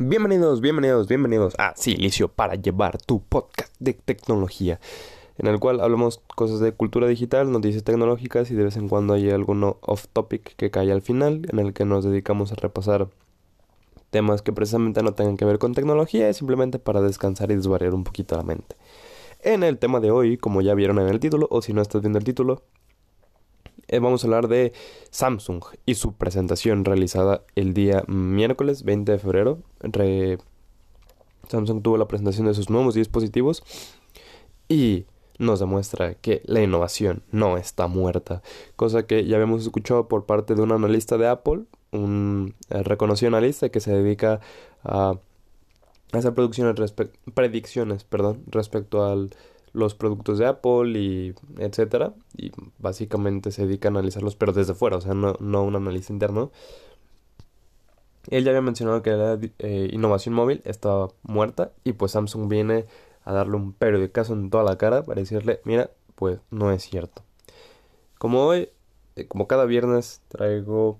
Bienvenidos, bienvenidos, bienvenidos a Silicio para llevar tu podcast de tecnología, en el cual hablamos cosas de cultura digital, noticias tecnológicas y de vez en cuando hay alguno off topic que cae al final, en el que nos dedicamos a repasar temas que precisamente no tengan que ver con tecnología, simplemente para descansar y desvariar un poquito la mente. En el tema de hoy, como ya vieron en el título, o si no estás viendo el título, vamos a hablar de Samsung y su presentación realizada el día miércoles 20 de febrero. Samsung tuvo la presentación de sus nuevos dispositivos y nos demuestra que la innovación no está muerta, cosa que ya habíamos escuchado por parte de un analista de Apple, un eh, reconocido analista que se dedica a hacer producciones predicciones perdón, respecto al los productos de Apple y etcétera y básicamente se dedica a analizarlos pero desde fuera, o sea, no, no un análisis interno. Él ya había mencionado que la eh, innovación móvil estaba muerta y pues Samsung viene a darle un periodicazo en toda la cara para decirle, mira, pues no es cierto. Como hoy, eh, como cada viernes traigo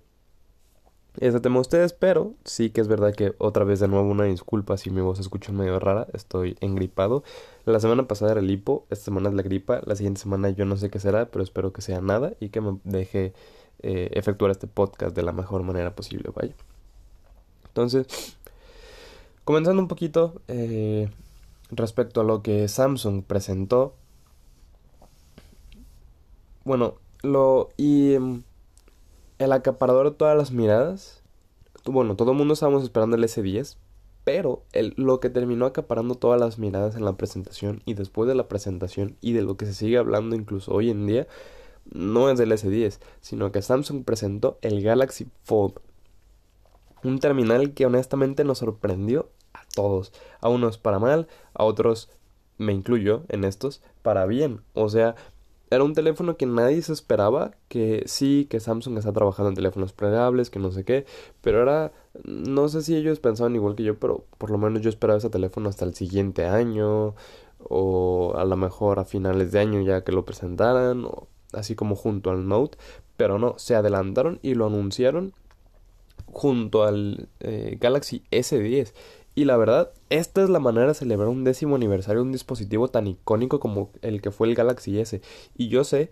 ese tema a ustedes, pero sí que es verdad que otra vez de nuevo una disculpa si mi voz se escucha medio rara, estoy engripado. La semana pasada era el hipo, esta semana es la gripa, la siguiente semana yo no sé qué será, pero espero que sea nada y que me deje eh, efectuar este podcast de la mejor manera posible, vaya. Entonces, comenzando un poquito eh, respecto a lo que Samsung presentó. Bueno, lo y em, el acaparador de todas las miradas. Bueno, todo el mundo estábamos esperando el S10, pero lo que terminó acaparando todas las miradas en la presentación y después de la presentación y de lo que se sigue hablando incluso hoy en día, no es del S10, sino que Samsung presentó el Galaxy Fold. Un terminal que honestamente nos sorprendió a todos. A unos para mal, a otros, me incluyo en estos, para bien. O sea, era un teléfono que nadie se esperaba, que sí, que Samsung está trabajando en teléfonos plegables, que no sé qué, pero era, no sé si ellos pensaban igual que yo, pero por lo menos yo esperaba ese teléfono hasta el siguiente año, o a lo mejor a finales de año ya que lo presentaran, así como junto al Note, pero no, se adelantaron y lo anunciaron junto al eh, Galaxy S10. Y la verdad, esta es la manera de celebrar un décimo aniversario de un dispositivo tan icónico como el que fue el Galaxy S. Y yo sé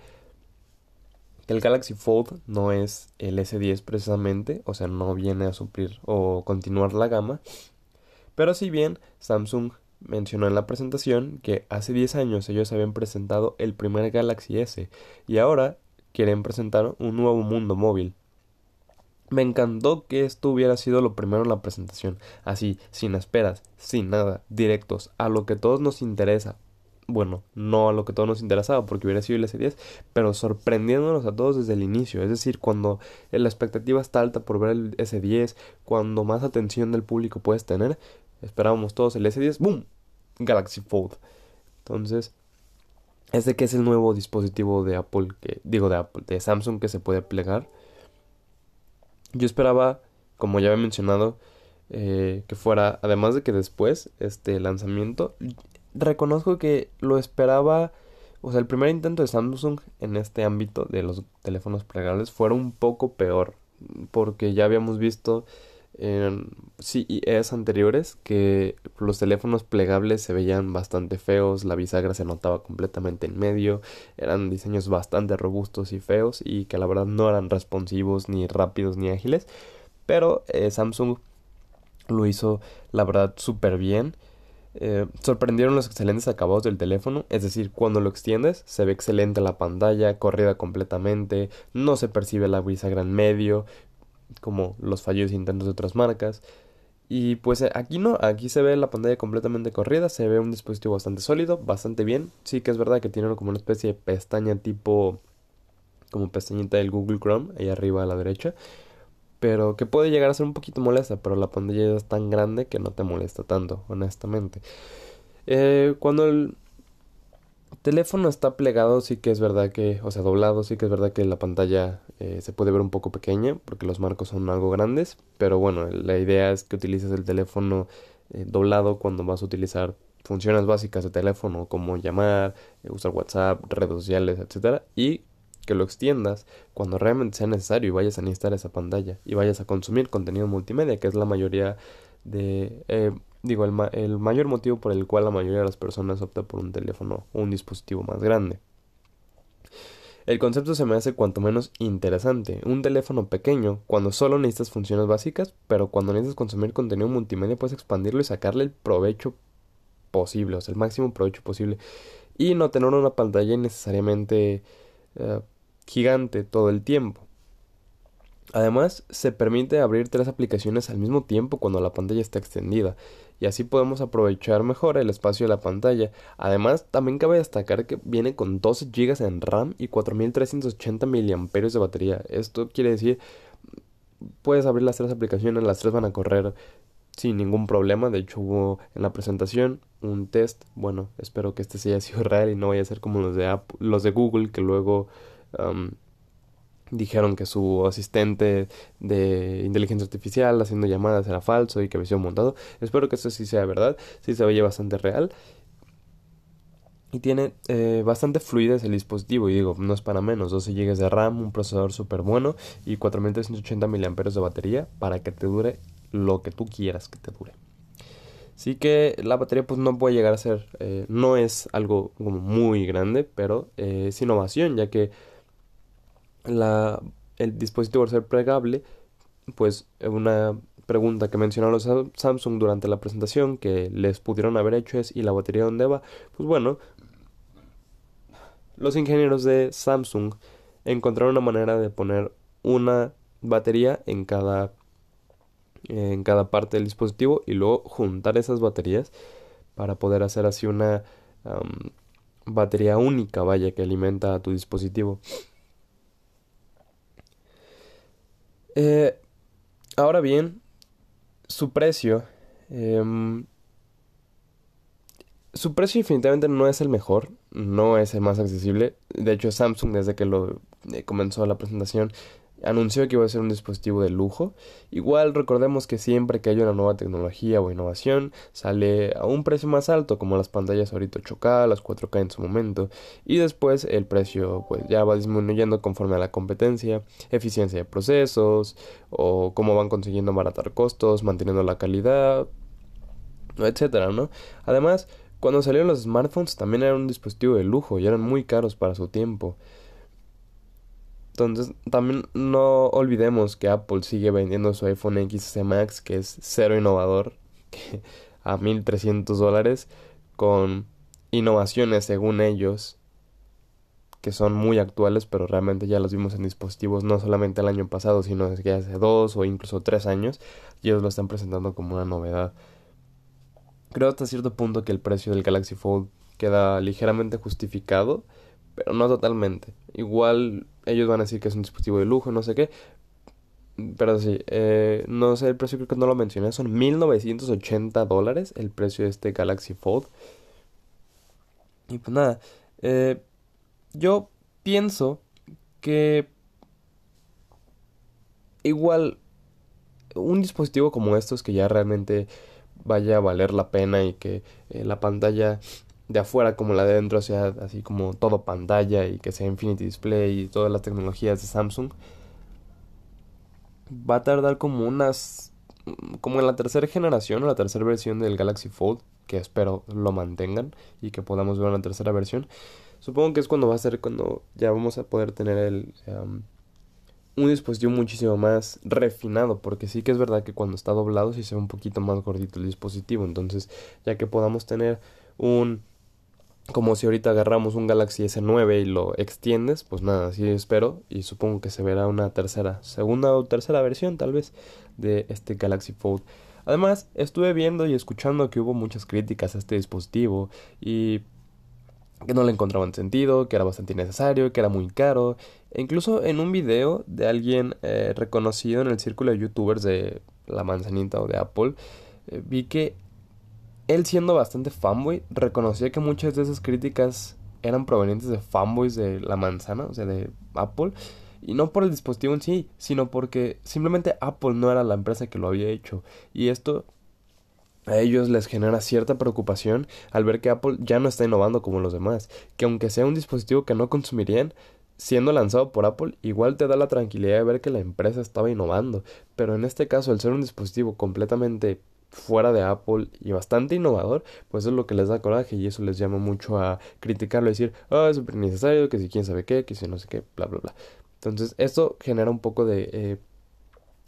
que el Galaxy Fold no es el S10 precisamente, o sea, no viene a suplir o continuar la gama. Pero si bien Samsung mencionó en la presentación que hace 10 años ellos habían presentado el primer Galaxy S y ahora quieren presentar un nuevo mundo móvil. Me encantó que esto hubiera sido lo primero en la presentación, así, sin esperas, sin nada, directos, a lo que todos nos interesa. Bueno, no a lo que todos nos interesaba porque hubiera sido el S10, pero sorprendiéndonos a todos desde el inicio, es decir, cuando la expectativa está alta por ver el S10, cuando más atención del público puedes tener, esperábamos todos el S10, ¡boom! Galaxy Fold. Entonces, este que es el nuevo dispositivo de Apple, que digo de Apple, de Samsung que se puede plegar yo esperaba, como ya había mencionado, eh, que fuera, además de que después, este lanzamiento, reconozco que lo esperaba, o sea, el primer intento de Samsung en este ámbito de los teléfonos plegables fuera un poco peor, porque ya habíamos visto en CES anteriores que los teléfonos plegables se veían bastante feos, la bisagra se notaba completamente en medio, eran diseños bastante robustos y feos y que la verdad no eran responsivos ni rápidos ni ágiles, pero eh, Samsung lo hizo la verdad súper bien. Eh, sorprendieron los excelentes acabados del teléfono, es decir, cuando lo extiendes se ve excelente la pantalla, corrida completamente, no se percibe la bisagra en medio, como los fallos intentos de otras marcas. Y pues eh, aquí no, aquí se ve la pantalla completamente corrida, se ve un dispositivo bastante sólido, bastante bien. Sí que es verdad que tiene como una especie de pestaña tipo como pestañita del Google Chrome ahí arriba a la derecha, pero que puede llegar a ser un poquito molesta, pero la pantalla es tan grande que no te molesta tanto, honestamente. Eh, cuando el, teléfono está plegado, sí que es verdad que, o sea, doblado, sí que es verdad que la pantalla eh, se puede ver un poco pequeña porque los marcos son algo grandes, pero bueno, la idea es que utilices el teléfono eh, doblado cuando vas a utilizar funciones básicas de teléfono como llamar, eh, usar WhatsApp, redes sociales, etcétera, y que lo extiendas cuando realmente sea necesario y vayas a necesitar esa pantalla y vayas a consumir contenido multimedia, que es la mayoría de... Digo, el, el mayor motivo por el cual la mayoría de las personas opta por un teléfono o un dispositivo más grande. El concepto se me hace cuanto menos interesante. Un teléfono pequeño, cuando solo necesitas funciones básicas, pero cuando necesitas consumir contenido multimedia puedes expandirlo y sacarle el provecho posible, o sea, el máximo provecho posible. Y no tener una pantalla necesariamente eh, gigante todo el tiempo. Además, se permite abrir tres aplicaciones al mismo tiempo cuando la pantalla está extendida, y así podemos aprovechar mejor el espacio de la pantalla. Además, también cabe destacar que viene con 12 GB en RAM y 4380 mAh de batería. Esto quiere decir, puedes abrir las tres aplicaciones, las tres van a correr sin ningún problema. De hecho, hubo en la presentación un test. Bueno, espero que este sea sido real y no vaya a ser como los de, los de Google que luego dijeron que su asistente de inteligencia artificial haciendo llamadas era falso y que había sido montado. Espero que eso sí sea verdad, sí se oye bastante real. Y tiene eh, bastante fluidez el dispositivo, y digo, no es para menos, 12 GB de RAM, un procesador súper bueno y 4380 mAh de batería para que te dure lo que tú quieras que te dure. Así que la batería pues no puede llegar a ser, eh, no es algo muy grande, pero eh, es innovación, ya que la, el dispositivo al ser plegable, pues una pregunta que mencionaron los Samsung durante la presentación que les pudieron haber hecho es ¿y la batería dónde va? Pues bueno, los ingenieros de Samsung encontraron una manera de poner una batería en cada en cada parte del dispositivo y luego juntar esas baterías para poder hacer así una batería única, vaya, que alimenta a tu dispositivo. Eh, ahora bien, su precio. Em, su precio definitivamente no es el mejor, no es el más accesible. De hecho, Samsung desde que lo eh, comenzó la presentación anunció que iba a ser un dispositivo de lujo. Igual recordemos que siempre que hay una nueva tecnología o innovación sale a un precio más alto como las pantallas ahorita 8K, las 4K en su momento y después el precio pues ya va disminuyendo conforme a la competencia, eficiencia de procesos o cómo van consiguiendo abaratar costos, manteniendo la calidad, etcétera, ¿no? Además, cuando salieron los smartphones también eran un dispositivo de lujo y eran muy caros para su tiempo. Entonces, también no olvidemos que Apple sigue vendiendo su iPhone XS Max, que es cero innovador, que a 1300 dólares, con innovaciones según ellos, que son muy actuales, pero realmente ya los vimos en dispositivos no solamente el año pasado, sino que hace dos o incluso tres años, y ellos lo están presentando como una novedad. Creo hasta cierto punto que el precio del Galaxy Fold queda ligeramente justificado, pero no totalmente. Igual ellos van a decir que es un dispositivo de lujo, no sé qué. Pero sí, eh, no sé el precio, creo que no lo mencioné. Son 1980 dólares el precio de este Galaxy Fold. Y pues nada, eh, yo pienso que igual un dispositivo como estos que ya realmente vaya a valer la pena y que eh, la pantalla de afuera como la de dentro sea así como todo pantalla y que sea Infinity Display y todas las tecnologías de Samsung va a tardar como unas como en la tercera generación o la tercera versión del Galaxy Fold que espero lo mantengan y que podamos ver una tercera versión. Supongo que es cuando va a ser cuando ya vamos a poder tener el un dispositivo muchísimo más refinado porque sí que es verdad que cuando está doblado sí se ve un poquito más gordito el dispositivo. Entonces ya que podamos tener un como si ahorita agarramos un Galaxy S9 y lo extiendes, pues nada, así espero y supongo que se verá una tercera, segunda o tercera versión tal vez de este Galaxy Fold. Además, estuve viendo y escuchando que hubo muchas críticas a este dispositivo y que no le encontraban sentido, que era bastante innecesario, que era muy caro. E incluso en un video de alguien eh, reconocido en el círculo de youtubers de la manzanita o de Apple, eh, vi que él siendo bastante fanboy, reconocía que muchas de esas críticas eran provenientes de fanboys de la manzana, o sea, de Apple, y no por el dispositivo en sí, sino porque simplemente Apple no era la empresa que lo había hecho. Y esto a ellos les genera cierta preocupación al ver que Apple ya no está innovando como los demás, que aunque sea un dispositivo que no consumirían, siendo lanzado por Apple, igual te da la tranquilidad de ver que la empresa estaba innovando, pero en este caso, al ser un dispositivo completamente fuera de Apple y bastante innovador, pues es lo que les da coraje y eso les llama mucho a criticarlo y decir, ah, es súper innecesario, que si quién sabe qué, que si no sé qué, bla, bla, bla. Entonces, esto genera un poco de eh,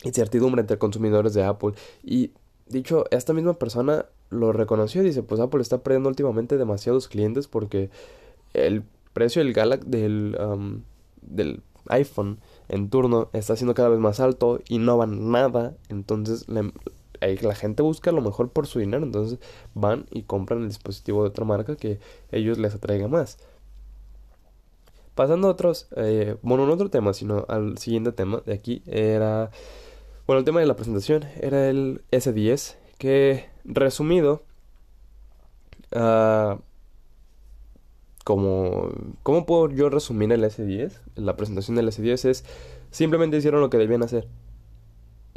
incertidumbre entre consumidores de Apple y dicho, esta misma persona lo reconoció y dice, pues Apple está perdiendo últimamente demasiados clientes porque el precio del Galaxy del, del iPhone en turno está siendo cada vez más alto y no van nada, entonces la gente busca lo mejor por su dinero, entonces van y compran el dispositivo de otra marca que ellos les atraiga más. Pasando a otros, eh, bueno, no otro tema, sino al siguiente tema de aquí, era, bueno, el tema de la presentación era el S10, que resumido, uh, como, ¿cómo puedo yo resumir el S10? La presentación del S10 es, simplemente hicieron lo que debían hacer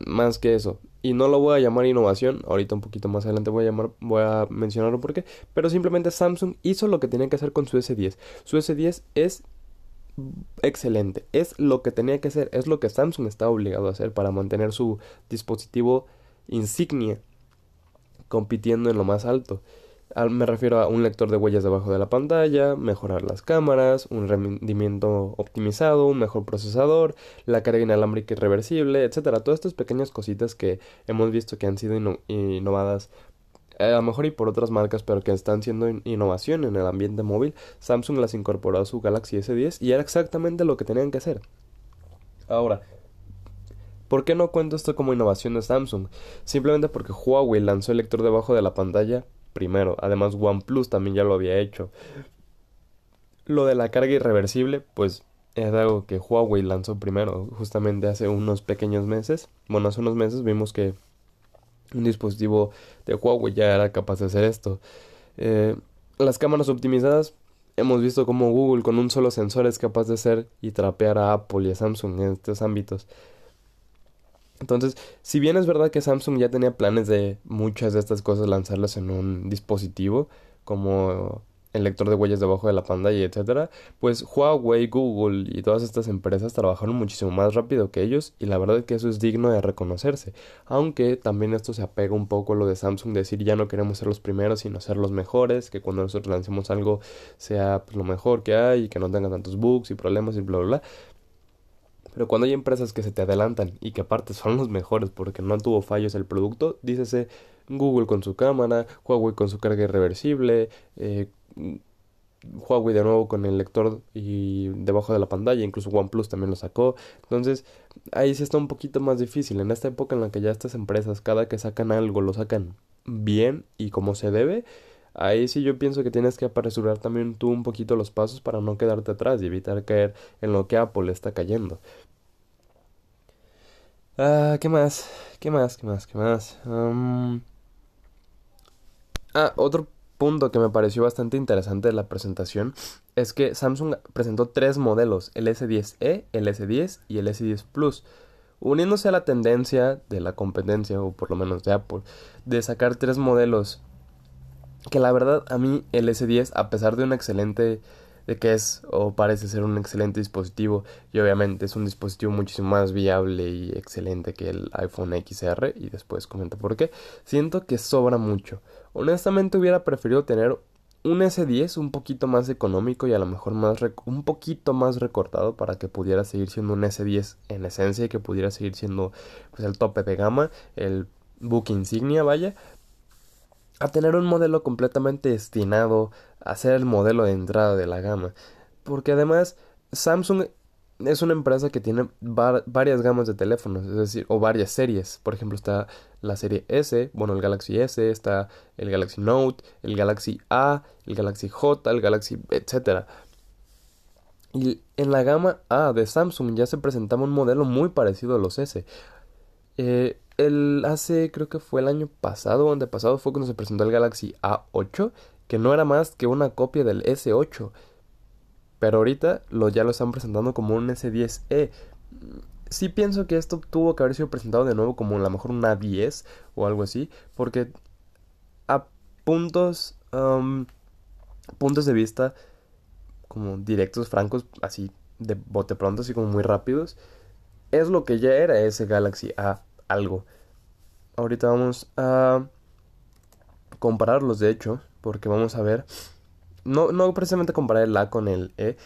más que eso. Y no lo voy a llamar innovación, ahorita un poquito más adelante voy a llamar, voy a mencionarlo por qué, pero simplemente Samsung hizo lo que tenía que hacer con su S10. Su S10 es excelente, es lo que tenía que hacer, es lo que Samsung está obligado a hacer para mantener su dispositivo insignia compitiendo en lo más alto me refiero a un lector de huellas debajo de la pantalla, mejorar las cámaras, un rendimiento optimizado, un mejor procesador, la carga inalámbrica irreversible, etcétera. Todas estas pequeñas cositas que hemos visto que han sido innovadas a lo mejor y por otras marcas, pero que están siendo innovación en el ambiente móvil, Samsung las incorporó a su Galaxy S10 y era exactamente lo que tenían que hacer. Ahora, ¿Por qué no cuento esto como innovación de Samsung? Simplemente porque Huawei lanzó el lector debajo de la pantalla primero. Además, OnePlus también ya lo había hecho. Lo de la carga irreversible, pues es algo que Huawei lanzó primero, justamente hace unos pequeños meses. Bueno, hace unos meses vimos que un dispositivo de Huawei ya era capaz de hacer esto. Eh, las cámaras optimizadas, hemos visto como Google con un solo sensor es capaz de hacer y trapear a Apple y a Samsung en estos ámbitos. Entonces, si bien es verdad que Samsung ya tenía planes de muchas de estas cosas lanzarlas en un dispositivo, como el lector de huellas debajo de la pantalla, etcétera, pues Huawei, Google y todas estas empresas trabajaron muchísimo más rápido que ellos y la verdad es que eso es digno de reconocerse. Aunque también esto se apega un poco a lo de Samsung decir ya no queremos ser los primeros sino ser los mejores, que cuando nosotros lancemos algo sea pues, lo mejor que hay y que no tenga tantos bugs y problemas y bla bla bla. Pero cuando hay empresas que se te adelantan y que aparte son los mejores porque no tuvo fallos el producto, dícese Google con su cámara, Huawei con su carga irreversible, eh, Huawei de nuevo con el lector y debajo de la pantalla, incluso OnePlus también lo sacó. Entonces, ahí sí está un poquito más difícil. En esta época en la que ya estas empresas, cada que sacan algo, lo sacan bien y como se debe. Ahí sí yo pienso que tienes que apresurar también tú un poquito los pasos para no quedarte atrás y evitar caer en lo que Apple está cayendo. Ah, ¿qué más? ¿Qué más? ¿Qué más? ¿Qué más? Ah, otro punto que me pareció bastante interesante de la presentación es que Samsung presentó tres modelos, el S10e, el S10 y el S10 Plus, uniéndose a la tendencia de la competencia, o por lo menos de Apple, de sacar tres modelos que la verdad a mí el S10, a pesar de un excelente, de que es o parece ser un excelente dispositivo y obviamente es un dispositivo muchísimo más viable y excelente que el iPhone XR y después comento por qué, siento que sobra mucho. Honestamente hubiera preferido tener un S10 un poquito más económico y a lo mejor más un poquito más recortado para que pudiera seguir siendo un S10 en esencia y que pudiera seguir siendo pues el tope de gama, el book insignia vaya, a tener un modelo completamente destinado a ser el modelo de entrada de la gama. Porque además Samsung es una empresa que tiene varias gamas de teléfonos, es decir, o varias series. Por ejemplo, está la serie S, bueno, el Galaxy S, está el Galaxy Note, el Galaxy A, el Galaxy J, el Galaxy, etc. Y en la gama A de Samsung ya se presentaba un modelo muy parecido a los S. Eh, el, hace, creo que fue el año pasado o antepasado, fue cuando se presentó el Galaxy A8, que no era más que una copia del S8. Pero ahorita lo, ya lo están presentando como un S10e. Sí pienso que esto tuvo que haber sido presentado de nuevo como a lo mejor una 10 o algo así, porque a puntos, puntos de vista como directos, francos, así de bote pronto, así como muy rápidos, es lo que ya era ese Galaxy A algo. Ahorita vamos a compararlos de hecho, porque vamos a ver, no, no precisamente comparar el A con el E,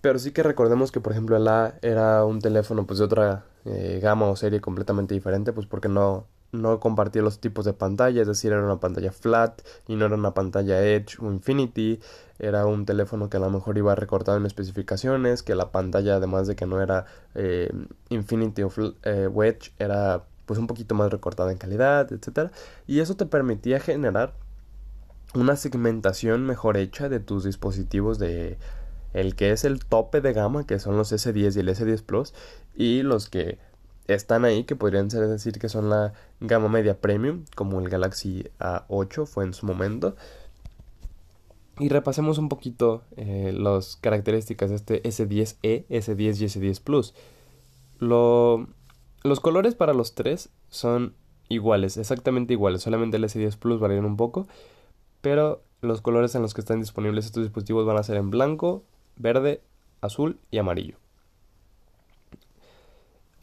pero sí que recordemos que por ejemplo el A era un teléfono pues de otra eh, gama o serie completamente diferente, pues porque no, no compartía los tipos de pantalla, es decir, era una pantalla flat y no era una pantalla Edge o Infinity, era un teléfono que a lo mejor iba recortado en especificaciones, que la pantalla además de que no era eh, Infinity o eh, Wedge, era pues un poquito más recortada en calidad, etcétera, y eso te permitía generar una segmentación mejor hecha de tus dispositivos de el que es el tope de gama, que son los S10 y el S10 Plus, y los que están ahí, que podrían ser decir que son la gama media premium, como el Galaxy A8 fue en su momento. Y repasemos un poquito eh, las características de este S10e, S10 y S10 Plus. los colores para los tres son iguales, exactamente iguales, solamente el S10 Plus varían un poco, pero los colores en los que están disponibles estos dispositivos van a ser en blanco, verde, azul y amarillo.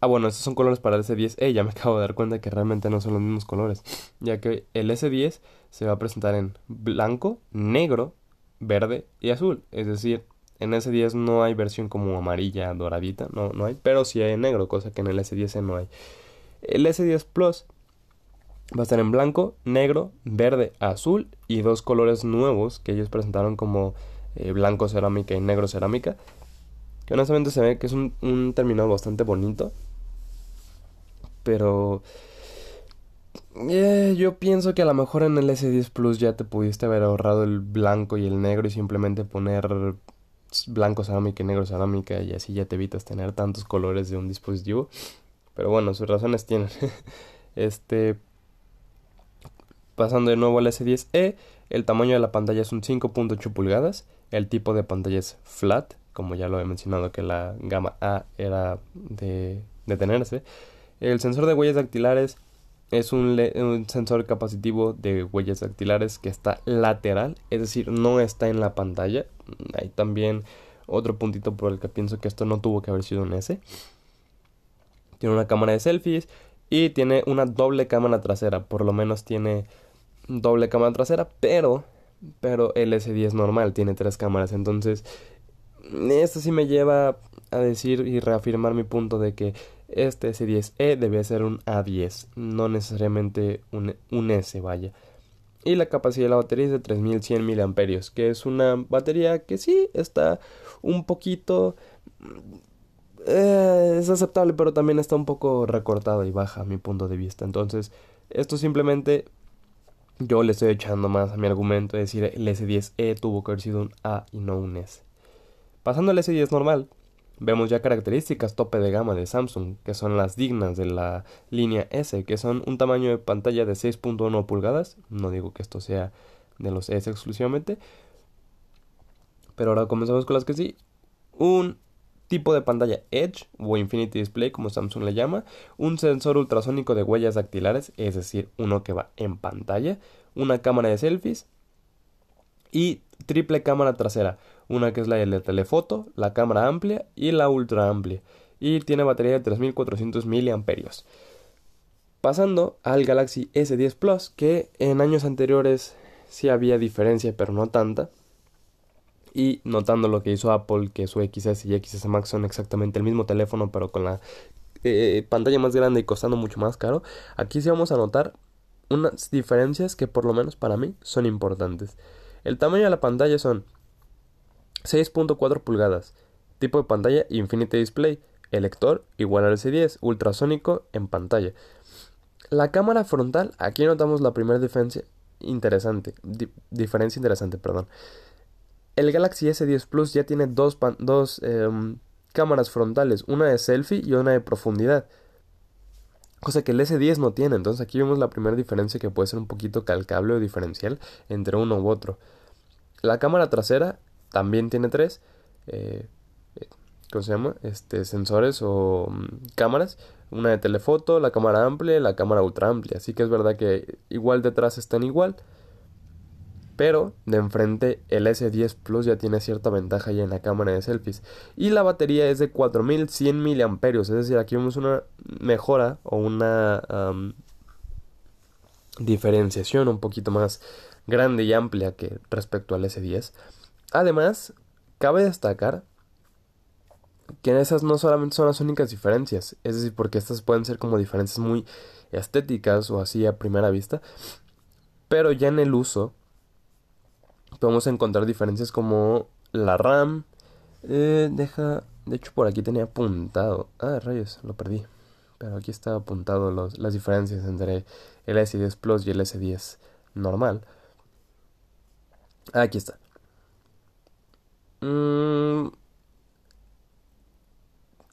Ah, bueno, estos son colores para el S10. Eh, ya me acabo de dar cuenta que realmente no son los mismos colores. Ya que el S10 se va a presentar en blanco, negro, verde y azul. Es decir, en S10 no hay versión como amarilla, doradita, no, no hay. Pero sí hay en negro, cosa que en el S10 no hay. El S10 Plus va a estar en blanco, negro, verde, azul y dos colores nuevos que ellos presentaron como eh, blanco cerámica y negro cerámica. Que honestamente se ve que es un, un bastante bonito. Pero eh, yo pienso que a lo mejor en el S10 Plus ya te pudiste haber ahorrado el blanco y el negro y simplemente poner blanco cerámica y negro cerámica y así ya te evitas tener tantos colores de un dispositivo. Pero bueno, sus razones tienen. este pasando de nuevo al S10e, el tamaño de la pantalla es un 5.8 pulgadas, el tipo de pantalla es flat, como ya lo he mencionado que la gama A era de, de tenerse. El sensor de huellas dactilares es un, sensor capacitivo de huellas dactilares que está lateral, es decir, no está en la pantalla. Hay también otro puntito por el que pienso que esto no tuvo que haber sido un S. Tiene una cámara de selfies y tiene una doble cámara trasera, por lo menos tiene doble cámara trasera, pero pero el S10 normal tiene tres cámaras, entonces esto sí me lleva a decir y reafirmar mi punto de que este S10e debe ser un A10, no necesariamente un, un S, vaya. Y la capacidad de la batería es de 3100 mAh, que es una batería que sí está un poquito... Eh, es aceptable, pero también está un poco recortada y baja a mi punto de vista. Entonces, esto simplemente yo le estoy echando más a mi argumento de decir el S10e tuvo que haber sido un A y no un S. Pasando al S10 normal, Vemos ya características tope de gama de Samsung, que son las dignas de la línea S, que son un tamaño de pantalla de 6.1 pulgadas, no digo que esto sea de los S exclusivamente, pero ahora comenzamos con las que sí. Un tipo de pantalla Edge o Infinity Display, como Samsung le llama, un sensor ultrasónico de huellas dactilares, es decir, uno que va en pantalla, una cámara de selfies. Y triple cámara trasera, una que es la de telefoto, la cámara amplia y la ultra amplia, y tiene batería de 3400 mAh. Pasando al Galaxy S10 Plus, que en años anteriores sí había diferencia, pero no tanta. Y notando lo que hizo Apple, que su XS y XS Max son exactamente el mismo teléfono, pero con la eh, pantalla más grande y costando mucho más caro, aquí sí vamos a notar unas diferencias que por lo menos para mí son importantes. El tamaño de la pantalla son 6.4 pulgadas, tipo de pantalla Infinity Display, el lector igual al S10, ultrasónico en pantalla. La cámara frontal, aquí notamos la primera diferencia interesante, diferencia interesante, perdón. El Galaxy S10 Plus ya tiene dos, dos em, cámaras frontales, una de selfie y una de profundidad. Cosa que el S10 no tiene, entonces aquí vemos la primera diferencia que puede ser un poquito calcable o diferencial entre uno u otro. La cámara trasera también tiene tres. Eh, eh, ¿Cómo se llama? Este, sensores o mm, cámaras. Una de telefoto, la cámara amplia y la cámara ultra amplia. Así que es verdad que igual detrás están igual. Pero de enfrente el S10 Plus ya tiene cierta ventaja ya en la cámara de selfies. Y la batería es de 4100 mAh. Es decir, aquí vemos una mejora o una diferenciación un poquito más grande y amplia que respecto al S10. Además, cabe destacar que esas no solamente son las únicas diferencias, es decir, porque estas pueden ser como diferencias muy estéticas o así a primera vista, pero ya en el uso podemos encontrar diferencias como la RAM, eh, deja, de hecho por aquí tenía apuntado, ah rayos, lo perdí, pero aquí está apuntado los, las diferencias entre el S10 Plus y el S10 normal. Aquí está. Mm,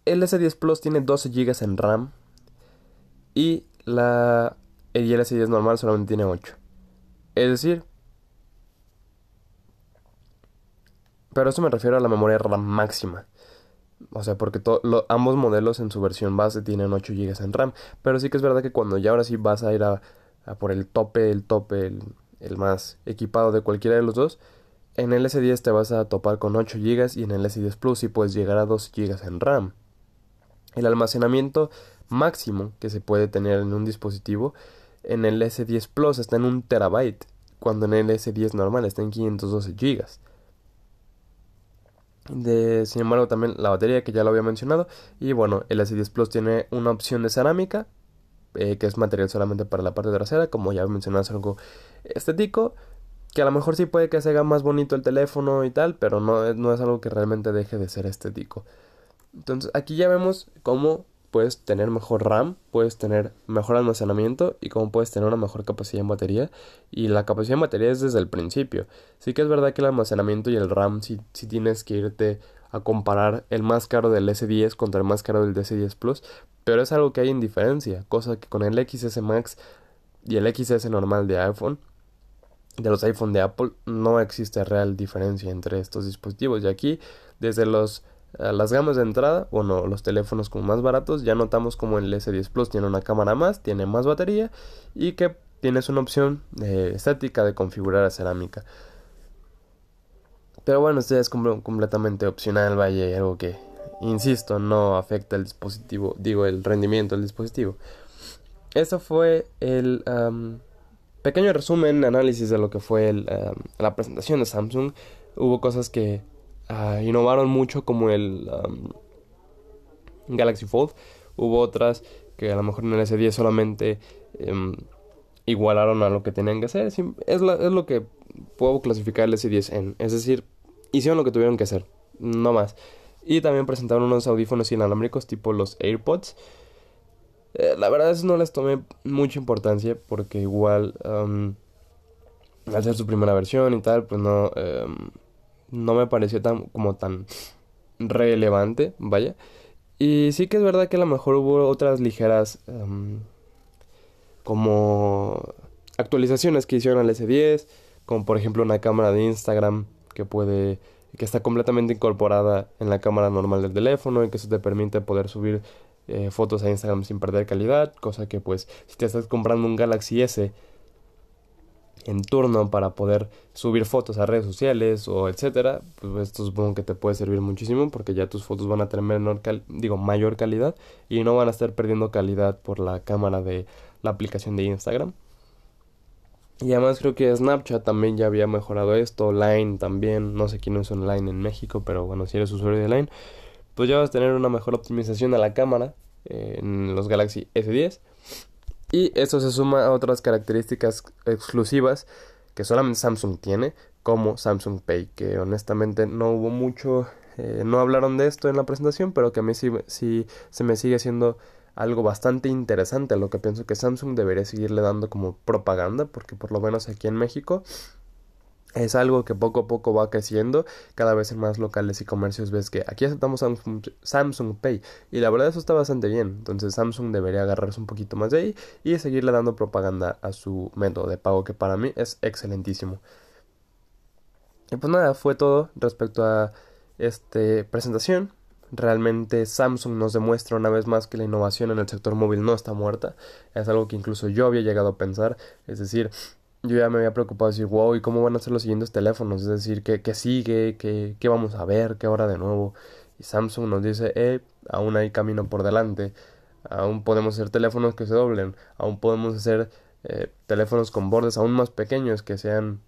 el S10 Plus tiene 12 GB en RAM y la el S10 normal solamente tiene 8. Es decir, pero eso me refiero a la memoria RAM máxima. O sea, porque ambos modelos en su versión base tienen 8 GB en RAM. Pero sí que es verdad que cuando ya ahora sí vas a ir a, por el tope, el tope, el, el, más equipado de cualquiera de los dos, en el S10 te vas a topar con 8 GB y en el S10 Plus sí puedes llegar a 2 GB en RAM. El almacenamiento máximo que se puede tener en un dispositivo en el S10 Plus está en un terabyte, cuando en el S10 normal está en 512 GB. Sin embargo, también la batería que ya lo había mencionado. Y bueno, el S10 Plus tiene una opción de cerámica, eh, que es material solamente para la parte trasera, como ya mencionado, es algo estético. Que a lo mejor sí puede que se haga más bonito el teléfono y tal, pero no, no es algo que realmente deje de ser estético. Entonces aquí ya vemos cómo puedes tener mejor RAM, puedes tener mejor almacenamiento y cómo puedes tener una mejor capacidad en batería. Y la capacidad en batería es desde el principio. Sí que es verdad que el almacenamiento y el RAM si sí, tienes que irte a comparar el más caro del S10 contra el más caro del DS10 Plus, pero es algo que hay en diferencia, cosa que con el XS Max y el XS normal de iPhone, de los iPhone de Apple, no existe real diferencia entre estos dispositivos. Y aquí, desde los las gamas de entrada, bueno, los teléfonos como más baratos, ya notamos como el S10 Plus tiene una cámara más, tiene más batería y que tienes una opción eh, estética de configurar a cerámica. Pero bueno, esto es completamente opcional, vaya, algo que, insisto, no afecta el dispositivo, digo, el rendimiento del dispositivo. Eso fue el pequeño resumen, análisis de lo que fue la presentación de Samsung. Hubo cosas que Ah, innovaron mucho como el Galaxy Fold. Hubo otras que a lo mejor en el S10 solamente em, igualaron a lo que tenían que hacer. Es, es lo que puedo clasificar el S10 en. Es decir, hicieron lo que tuvieron que hacer. No más. Y también presentaron unos audífonos inalámbricos tipo los AirPods. Eh, la verdad es que no les tomé mucha importancia porque igual al ser su primera versión y tal, pues no... Em, no me pareció tan como tan relevante, vaya. Y sí que es verdad que a lo mejor hubo otras ligeras em, como actualizaciones que hicieron al S10, como por ejemplo una cámara de Instagram que puede que está completamente incorporada en la cámara normal del teléfono y que eso te permite poder subir eh, fotos a Instagram sin perder calidad, cosa que pues si te estás comprando un Galaxy S en turno para poder subir fotos a redes sociales o etcétera, pues esto supongo que te puede servir muchísimo porque ya tus fotos van a tener menor mayor calidad y no van a estar perdiendo calidad por la cámara de la aplicación de Instagram. Y además creo que Snapchat también ya había mejorado esto, Line también, no sé quién usa Line en México, pero bueno, si eres usuario de Line, pues ya vas a tener una mejor optimización a la cámara eh, en los Galaxy S10 y esto se suma a otras características exclusivas que solamente Samsung tiene, como Samsung Pay, que honestamente no hubo mucho, eh, no hablaron de esto en la presentación, pero que a mí sí, sí se me sigue siendo algo bastante interesante, lo que pienso que Samsung debería seguirle dando como propaganda, porque por lo menos aquí en México es algo que poco a poco va creciendo. Cada vez en más locales y comercios ves que aquí aceptamos Samsung, Pay. Y la verdad eso está bastante bien. Entonces Samsung debería agarrarse un poquito más de ahí y seguirle dando propaganda a su método de pago que para mí es excelentísimo. Y pues nada, fue todo respecto a esta presentación. Realmente Samsung nos demuestra una vez más que la innovación en el sector móvil no está muerta. Es algo que incluso yo había llegado a pensar. Es decir, yo ya me había preocupado de decir, wow, ¿y cómo van a ser los siguientes teléfonos? Es decir, ¿qué, qué sigue? ¿Qué, ¿Qué vamos a ver? ¿Qué hora de nuevo? Y Samsung nos dice, eh, aún hay camino por delante. Aún podemos hacer teléfonos que se doblen. Aún podemos hacer eh, teléfonos con bordes aún más pequeños que sean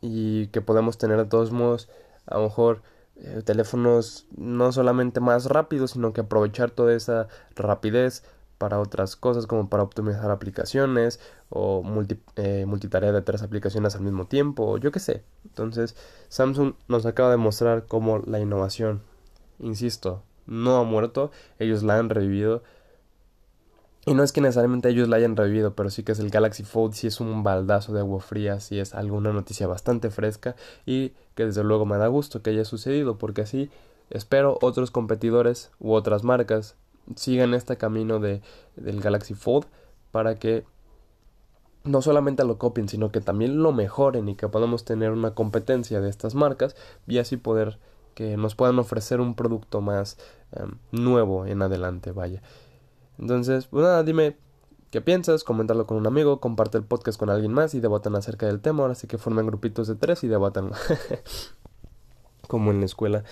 y que podemos tener de todos modos a lo mejor eh, teléfonos no solamente más rápidos sino que aprovechar toda esa rapidez para otras cosas como para optimizar aplicaciones o eh, multitarea de tres aplicaciones al mismo tiempo o yo qué sé. Entonces Samsung nos acaba de mostrar cómo la innovación insisto no ha muerto ellos la han revivido. Y no es que necesariamente ellos la hayan revivido, pero sí que es el Galaxy Fold, sí es un baldazo de agua fría, sí es alguna noticia bastante fresca y que desde luego me da gusto que haya sucedido, porque así espero otros competidores u otras marcas sigan este camino de, del Galaxy Fold para que no solamente lo copien, sino que también lo mejoren y que podamos tener una competencia de estas marcas y así poder que nos puedan ofrecer un producto más em, nuevo en adelante, vaya. Entonces, pues nada, dime qué piensas, coméntalo con un amigo, comparte el podcast con alguien más y debatan acerca del tema. Ahora sí que formen grupitos de tres y debatan. Como en la escuela.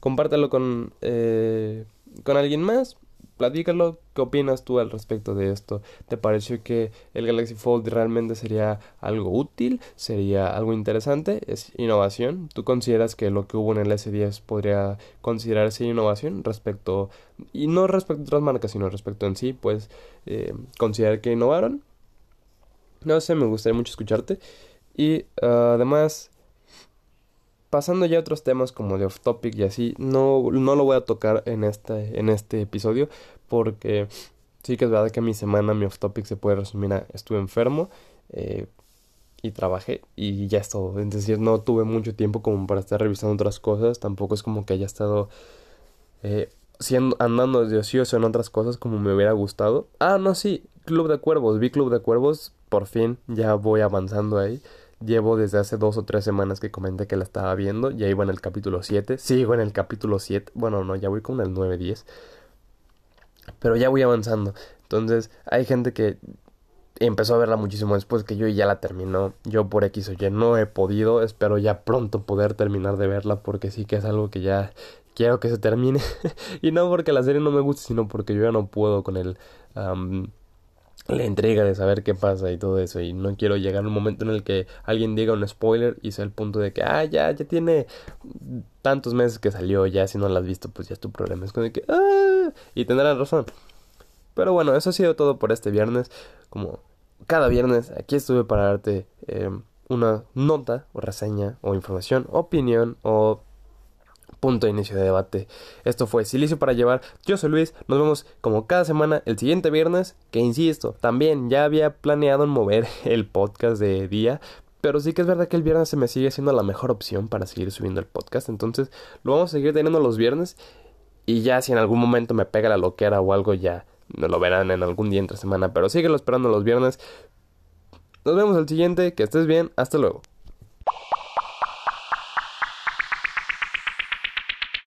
Compártelo con, eh, con alguien más platícalo, ¿qué opinas tú al respecto de esto? ¿Te pareció que el Galaxy Fold realmente sería algo útil? ¿Sería algo interesante? ¿Es innovación? ¿Tú consideras que lo que hubo en el S10 podría considerarse innovación respecto, y no respecto a otras marcas, sino respecto en sí, pues eh, considerar que innovaron? No sé, me gustaría mucho escucharte. Y ah, además, pasando ya a otros temas como de off topic y así, no, no lo voy a tocar en este, en este episodio porque sí que es verdad que mi semana, mi off topic se puede resumir a estuve enfermo eh, y trabajé y ya es todo. Es decir, no tuve mucho tiempo como para estar revisando otras cosas, tampoco es como que haya estado eh, siendo, andando de ocioso en otras cosas como me hubiera gustado. Ah, no, sí, Club de Cuervos, vi Club de Cuervos, por fin ya voy avanzando ahí. Llevo desde hace dos o tres semanas que comenté que la estaba viendo. Ya iba en el capítulo 7. Sigo en el capítulo 7. Bueno, no, ya voy con el 9-10. Pero ya voy avanzando. Entonces, hay gente que empezó a verla muchísimo después que yo y ya la terminó. Yo por X o Y no he podido. Espero ya pronto poder terminar de verla porque sí que es algo que ya quiero que se termine. y no porque la serie no me guste, sino porque yo ya no puedo con el la entrega de saber qué pasa y todo eso y no quiero llegar a un momento en el que alguien diga un spoiler y sea el punto de que ah ya ya tiene tantos meses que salió ya si no lo has visto pues ya es tu problema es con el que ah y tendrán razón. Pero bueno eso ha sido todo por este viernes. Como cada viernes aquí estuve para darte eh, una nota o reseña o información opinión o punto de inicio de debate. Esto fue Silicio para llevar. Yo soy Luis. Nos vemos como cada semana el siguiente viernes. Que insisto, también ya había planeado en mover el podcast de día. Pero sí que es verdad que el viernes se me sigue siendo la mejor opción para seguir subiendo el podcast. Entonces lo vamos a seguir teniendo los viernes. Y ya si en algún momento me pega la loquera o algo ya me lo verán en algún día entre semana. Pero síguelo esperando los viernes. Nos vemos el siguiente. Que estés bien. Hasta luego.